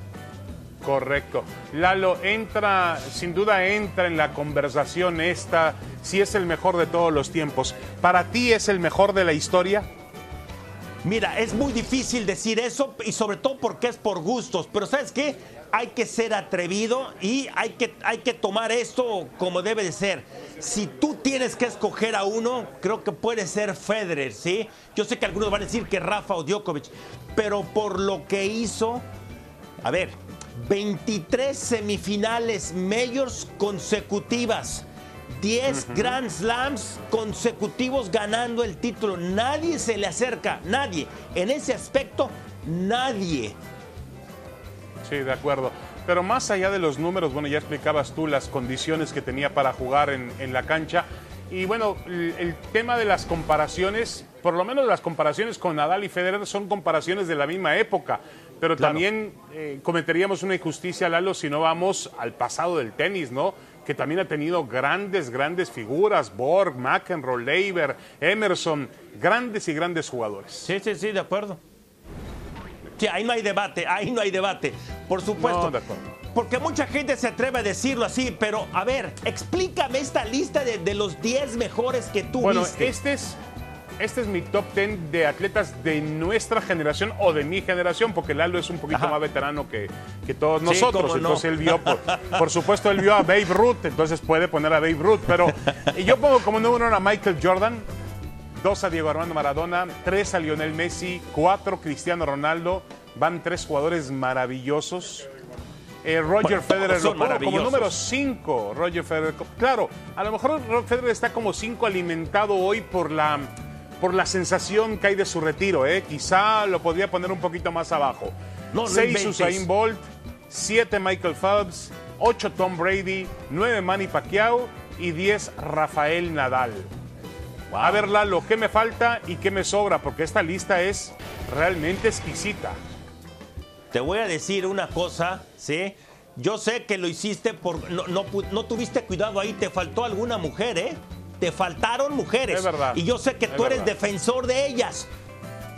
Correcto. Lalo, entra, sin duda entra en la conversación esta, si es el mejor de todos los tiempos. ¿Para ti es el mejor de la historia? Mira, es muy difícil decir eso y sobre todo porque es por gustos, pero ¿sabes qué? Hay que ser atrevido y hay que, hay que tomar esto como debe de ser. Si tú tienes que escoger a uno, creo que puede ser Federer, ¿sí? Yo sé que algunos van a decir que Rafa o Djokovic, pero por lo que hizo, a ver, 23 semifinales majors consecutivas. 10 Grand Slams consecutivos ganando el título. Nadie se le acerca, nadie. En ese aspecto, nadie. Sí, de acuerdo. Pero más allá de los números, bueno, ya explicabas tú las condiciones que tenía para jugar en, en la cancha. Y bueno, el, el, tema de las comparaciones, por lo menos las comparaciones con Nadal y Federer son comparaciones de la misma época. Pero Claro. también eh, cometeríamos una injusticia, Lalo, si no vamos al pasado del tenis, ¿no? Que también ha tenido grandes, grandes figuras, Borg, McEnroe, Leiber, Emerson, grandes y grandes jugadores. Sí, sí, sí, de acuerdo. Sí, ahí no hay debate, ahí no hay debate. Por supuesto. No, de acuerdo. Porque mucha gente se atreve a decirlo así, pero a ver, explícame esta lista de, de los 10 mejores que tú Bueno, viste. este es, este es mi top 10 de atletas de nuestra generación o de mi generación, porque Lalo es un poquito Ajá. más veterano que, que todos Sí, nosotros. no. Entonces él vio, por, por supuesto, él vio a Babe Ruth, entonces puede poner a Babe Ruth. Pero yo pongo como número uno a Michael Jordan, dos a Diego Armando Maradona, tres a Lionel Messi, cuatro Cristiano Ronaldo. Van tres jugadores maravillosos. Eh, Roger Bueno, Federer lo pongo como número 5. Roger Federer. Claro, a lo mejor Roger Federer está como 5 alimentado hoy por la, por la sensación que hay de su retiro. ¿eh? Quizá lo podría poner un poquito más abajo. No, no 6 inventes. Usain Bolt, 7 Michael Phelps, 8 Tom Brady, 9 Manny Pacquiao y 10 Rafael Nadal. A ver, Lalo, ¿qué me falta y qué me sobra? Porque esta lista es realmente exquisita. Te voy a decir una cosa, ¿sí? Yo sé que lo hiciste por. No, no, no tuviste cuidado ahí, te faltó alguna mujer, ¿eh? Te faltaron mujeres. Es verdad, Y yo sé que es tú eres defensor de ellas.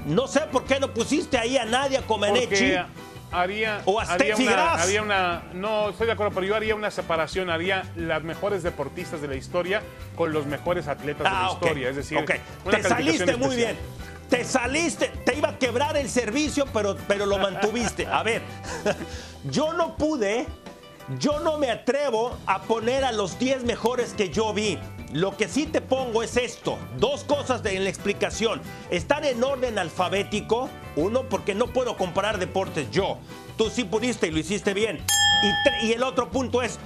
No sé por qué no pusiste ahí a Nadia Comaneci. Haría, O a haría una, Graf. haría una- no estoy de acuerdo, pero yo haría una separación, haría las mejores deportistas de la historia con los mejores atletas de la Ah, historia, es decir, te saliste muy bien. Te saliste, te iba a quebrar el servicio, pero, pero lo mantuviste. A ver, yo no pude, yo no me atrevo a poner a los 10 mejores que yo vi. Lo que sí te pongo es esto, dos cosas de- en la explicación. Están en orden alfabético, uno, porque no puedo comparar deportes yo. Tú sí pudiste y lo hiciste bien. Y, el otro punto es,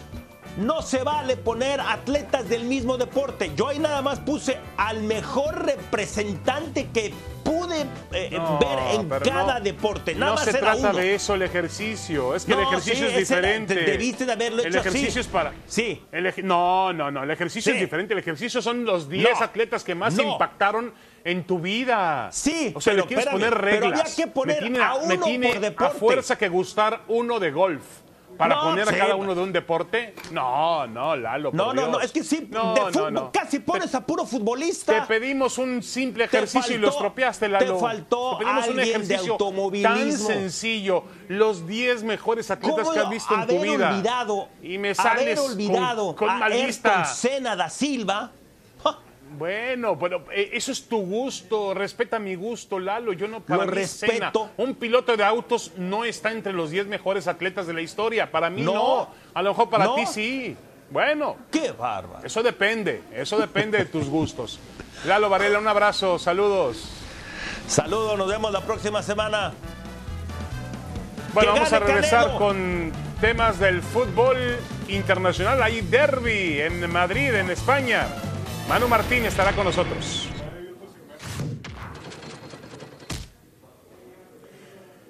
no se vale poner atletas del mismo deporte. Yo ahí nada más puse al mejor representante que pude eh, No, ver en pero cada no- deporte. Nada no más se era trata uno. de eso el ejercicio. Es que el ejercicio sí, es era- diferente. de- debiste de haberlo El hecho así. ejercicio es para. Sí. El no, no, no. El ejercicio Sí. es diferente. El ejercicio son los 10 No. atletas que más impactaron en tu vida. Sí, O sea, pero le quieres espérame, poner pero reglas. había que poner me tiene, a me uno tiene por deporte. a fuerza que gustar uno de golf. Para No, poner a sí. cada uno de un deporte. No, no, Lalo. No, por no, no, es que sí, No, de fútbol no. casi pones a puro futbolista. Te pedimos un simple Te ejercicio y lo estropeaste, te Lalo. faltó Te pedimos un alguien de ejercicio tan automovilismo. sencillo. Los 10 mejores atletas ¿Cómo que has visto en tu haber vida. olvidado, y me haber sales con- olvidado con, a Ayrton lista. Senna da Silva? Bueno, pero eh, eso es tu gusto. Respeta mi gusto, Lalo. Yo no para Lo respeto. Un piloto de autos no está entre los 10 mejores atletas de la historia. Para mí no. No. A lo mejor para No. ti sí. Bueno, ¡Qué bárbaro! eso depende. Eso depende de tus gustos. Lalo Varela, un abrazo. Saludos. Saludos, nos vemos la próxima semana. Bueno, ¡Que vamos a regresar Canelo! con temas del fútbol internacional. Hay derby en Madrid, en España. Manu Martín estará con nosotros.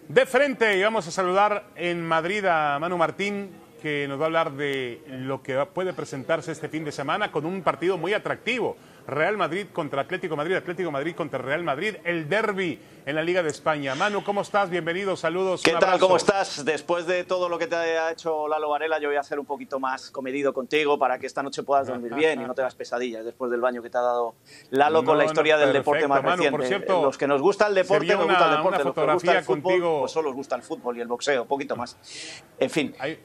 De frente, y vamos a saludar en Madrid a Manu Martín, que nos va a hablar de lo que puede presentarse este fin de semana con un partido muy atractivo. Real Madrid contra Atlético Madrid, Atlético Madrid contra Real Madrid, el derby en la Liga de España. Manu, ¿cómo estás? Bienvenido, saludos. ¿Qué un tal? ¿Cómo estás? Después de todo lo que te ha hecho Lalo Varela, yo voy a ser un poquito más comedido contigo para que esta noche puedas dormir bien y no tengas pesadillas después del baño que te ha dado Lalo con No, la historia no, del perfecto, deporte más Manu, reciente. por cierto, los que nos gusta el deporte, nos una- gusta el una deporte. Los que nos gusta fotografía el fútbol, pues solo os gusta el fútbol y el boxeo, poquito más. En fin. Hay-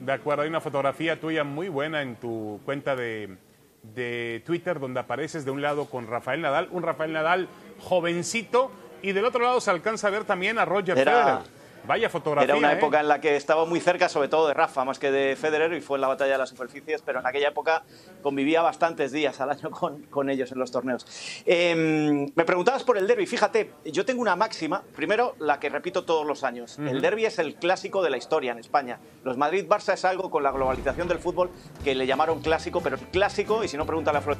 de acuerdo, hay una fotografía tuya muy buena en tu cuenta de, de Twitter donde apareces de un lado con Rafael Nadal, un Rafael Nadal jovencito, y del otro lado se alcanza a ver también a Roger Era- Federer. Vaya fotografía. Era una ¿eh? época en la que estaba muy cerca, sobre todo de Rafa, más que de Federer, y fue en la batalla de las superficies, pero en aquella época convivía bastantes días al año con, con ellos en los torneos. Eh, me preguntabas por el derby. Fíjate, yo tengo una máxima, primero la que repito todos los años. El derby es el clásico de la historia en España. Los Madrid-Barça es algo con la globalización del fútbol que le llamaron clásico, pero el clásico, y si no pregunta a la Flor-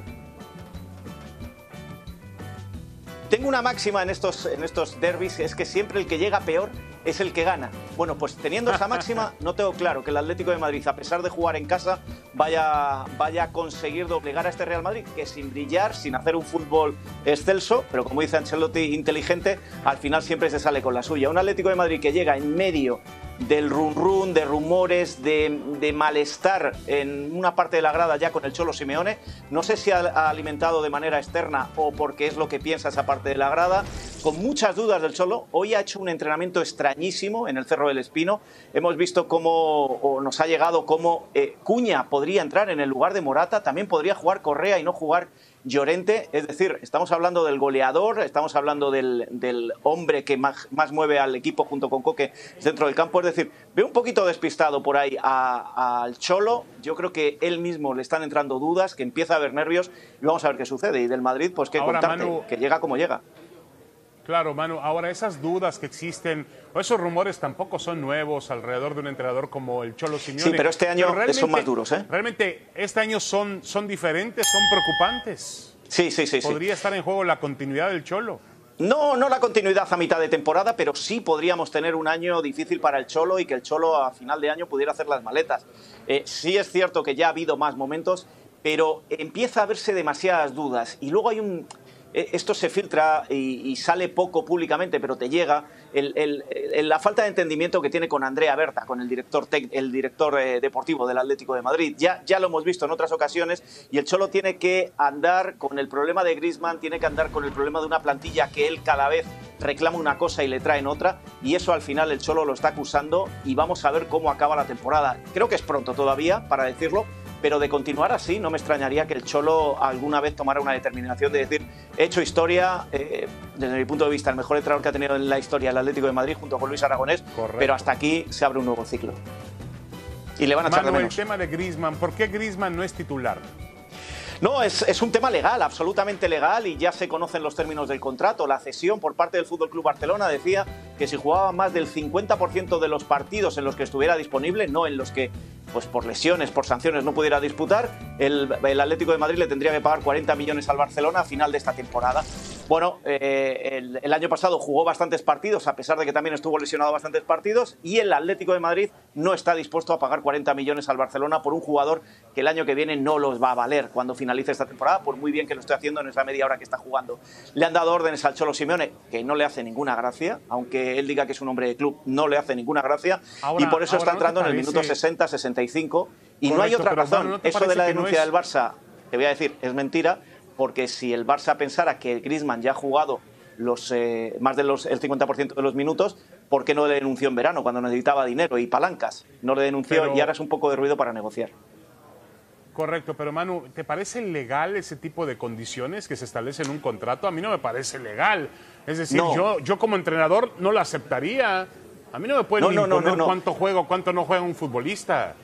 Tengo una máxima en estos, en estos derbis, es que siempre el que llega peor es el que gana. Bueno, pues teniendo esa máxima, no tengo claro que el Atlético de Madrid, a pesar de jugar en casa, vaya, vaya a conseguir doblegar a este Real Madrid, que sin brillar, sin hacer un fútbol excelso, pero como dice Ancelotti, inteligente, al final siempre se sale con la suya. Un Atlético de Madrid que llega en medio del run run, de rumores, de, de malestar en una parte de la grada ya con el Cholo Simeone. No sé si ha, alimentado de manera externa o porque es lo que piensa esa parte de la grada. Con muchas dudas del Cholo. Hoy ha hecho un entrenamiento extrañísimo en el Cerro del Espino. Hemos visto cómo o nos ha llegado cómo eh, Cuña podría entrar en el lugar de Morata. También podría jugar Correa y no jugar Llorente, es decir, estamos hablando del goleador, estamos hablando del, del hombre que más, más mueve al equipo junto con Coque dentro del campo, es decir, veo un poquito despistado por ahí al Cholo, yo creo que él mismo le están entrando dudas, que empieza a haber nervios y vamos a ver qué sucede. Y del Madrid, pues qué Ahora, contarte, Manu- que llega como llega. Claro, Manu. Ahora, esas dudas que existen, o esos rumores tampoco son nuevos alrededor de un entrenador como el Cholo Simeone. Sí, pero este año son más duros, ¿eh? Realmente, este año son, son diferentes, son preocupantes. Sí, sí, sí. sí. Podría estar en juego la continuidad del Cholo. No, no la continuidad a mitad de temporada, pero sí podríamos tener un año difícil para el Cholo y que el Cholo a final de año pudiera hacer las maletas. Eh, sí es cierto que ya ha habido más momentos, pero empieza a verse demasiadas dudas y luego hay un... eh, Esto se filtra y, sale poco públicamente, pero te llega la falta de entendimiento que tiene con Andrea Berta, con el director, tec- el director eh, deportivo del Atlético de Madrid. Ya, ya lo hemos visto en otras ocasiones y el Cholo tiene que andar con el problema de Griezmann, tiene que andar con el problema de una plantilla que él cada vez reclama una cosa y le traen otra y eso al final el Cholo lo está acusando y vamos a ver cómo acaba la temporada. Creo que es pronto todavía para decirlo, pero de continuar así no me extrañaría que el Cholo alguna vez tomara una determinación de decir, he hecho historia, eh, desde mi punto de vista, el mejor entrenador que ha tenido en la historia el Atlético de Madrid junto con Luis Aragonés, pero hasta aquí se abre un nuevo ciclo. Y le van a echar de Manu, el menos. tema de Griezmann, ¿por qué Griezmann no es titular? No, es, un tema legal, absolutamente legal, y ya se conocen los términos del contrato. La cesión por parte del Fútbol Club Barcelona decía que si jugaba más del 50% de los partidos en los que estuviera disponible, no en los que, pues por lesiones, por sanciones, no pudiera disputar, el, el Atlético de Madrid le tendría que pagar 40 millones al Barcelona a final de esta temporada. Bueno, eh, el, el año pasado jugó bastantes partidos, a pesar de que también estuvo lesionado bastantes partidos, y el Atlético de Madrid no está dispuesto a pagar 40 millones al Barcelona por un jugador que el año que viene no los va a valer cuando finalice esta temporada, por muy bien que lo esté haciendo en esa media hora que está jugando. Le han dado órdenes al Cholo Simeone, que no le hace ninguna gracia, aunque él diga que es un hombre de club, no le hace ninguna gracia, Ahora- y por eso está ahora, ¿no entrando en el minuto parece- 60, 65, y no hay Correcto, otra razón. ¿no eso de la denuncia es- del Barça, te voy a decir, es mentira, porque si el Barça pensara que Griezmann ya ha jugado los, eh, más del 50% de los minutos, ¿por qué no le denunció en verano cuando necesitaba dinero y palancas? No le denunció Pero- y ahora es un poco de ruido para negociar. Correcto, pero Manu, ¿te parece legal ese tipo de condiciones que se establecen en un contrato? A mí no me parece legal. Es decir, No. yo, yo como entrenador no lo aceptaría. A mí no me pueden No, no, imponer cuánto juega o cuánto no juega un futbolista.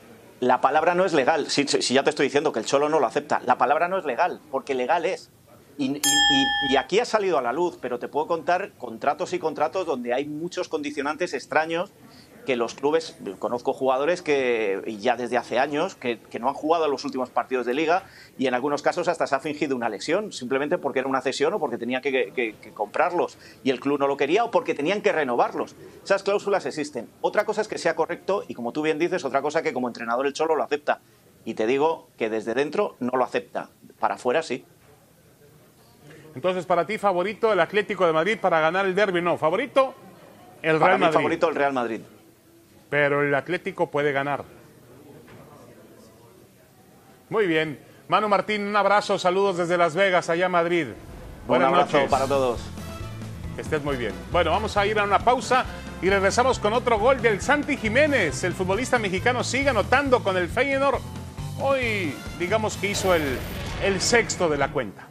La palabra no es legal. Si, si- si ya te estoy diciendo que el Cholo no lo acepta, la palabra no es legal, porque legal es. Y, y- y- y aquí ha salido a la luz, pero te puedo contar contratos y contratos donde hay muchos condicionantes extraños que los clubes, conozco jugadores que ya desde hace años que, que no han jugado los últimos partidos de liga y en algunos casos hasta se ha fingido una lesión, simplemente porque era una cesión o porque tenía que, que- que comprarlos y el club no lo quería o porque tenían que renovarlos. Esas cláusulas existen. Otra cosa es que sea correcto y como tú bien dices, otra cosa que como entrenador el Cholo lo acepta. Y te digo que desde dentro no lo acepta. Para afuera sí. Entonces, para ti, favorito el Atlético de Madrid para ganar el derby. No, favorito el Para Real mí Madrid. favorito el Real Madrid. Pero el Atlético puede ganar. Muy bien. Manu Martín, un abrazo, saludos desde Las Vegas, allá a Madrid. Buenas Un abrazo noches. para todos. Que estés muy bien. Bueno, vamos a ir a una pausa y regresamos con otro gol del Santi Jiménez. El futbolista mexicano sigue anotando con el Feyenoord. Hoy, digamos que hizo el, el sexto de la cuenta.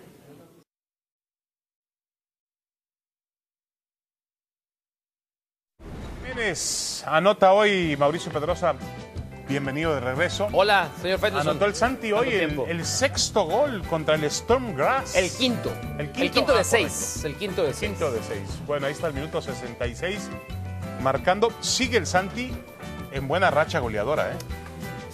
Anota hoy Mauricio Pedrosa. Bienvenido de regreso. Hola, señor Faitelson. Anotó el Santi hoy ¿Cuánto el, el sexto gol contra el Storm Grass. El quinto. El El quinto, quinto, ah, de seis. El quinto de seis. Quinto de seis. Bueno, ahí está el minuto 66. Marcando. Sigue el Santi en buena racha goleadora, ¿eh?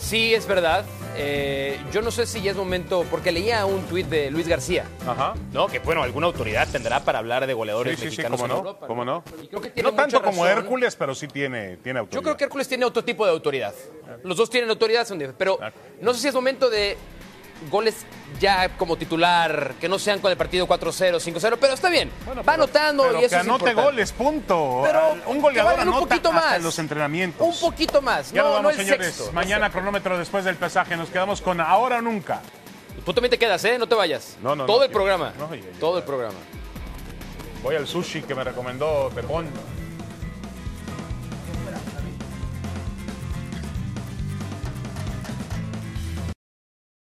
Sí, es verdad. Eh, yo no sé si ya es momento, porque leía un tuit de Luis García, Ajá. ¿no? Que bueno, alguna autoridad tendrá para hablar de goleadores sí, sí, mexicanos cómo en no, Europa, cómo no. Y creo que tiene No tanto como razón. Hércules, pero sí tiene, tiene autoridad. Yo creo que Hércules tiene otro tipo de autoridad. Los dos tienen autoridad, son pero no sé si es momento de goles ya como titular, que no sean con el partido 4-0, 5-0, pero está bien. Va anotando Pero y eso que anote goles, punto. Pero un goleador vayan un anota poquito más. los entrenamientos. Un poquito más. Ya no, no vamos, el señores. sexto. Mañana cronómetro después del pesaje. Nos quedamos con ahora o nunca. Tú también te quedas, ¿eh? No te vayas. No, no, Todo no, el yo- programa. no, yo- yo- Todo el programa. Voy al sushi que me recomendó Pepón.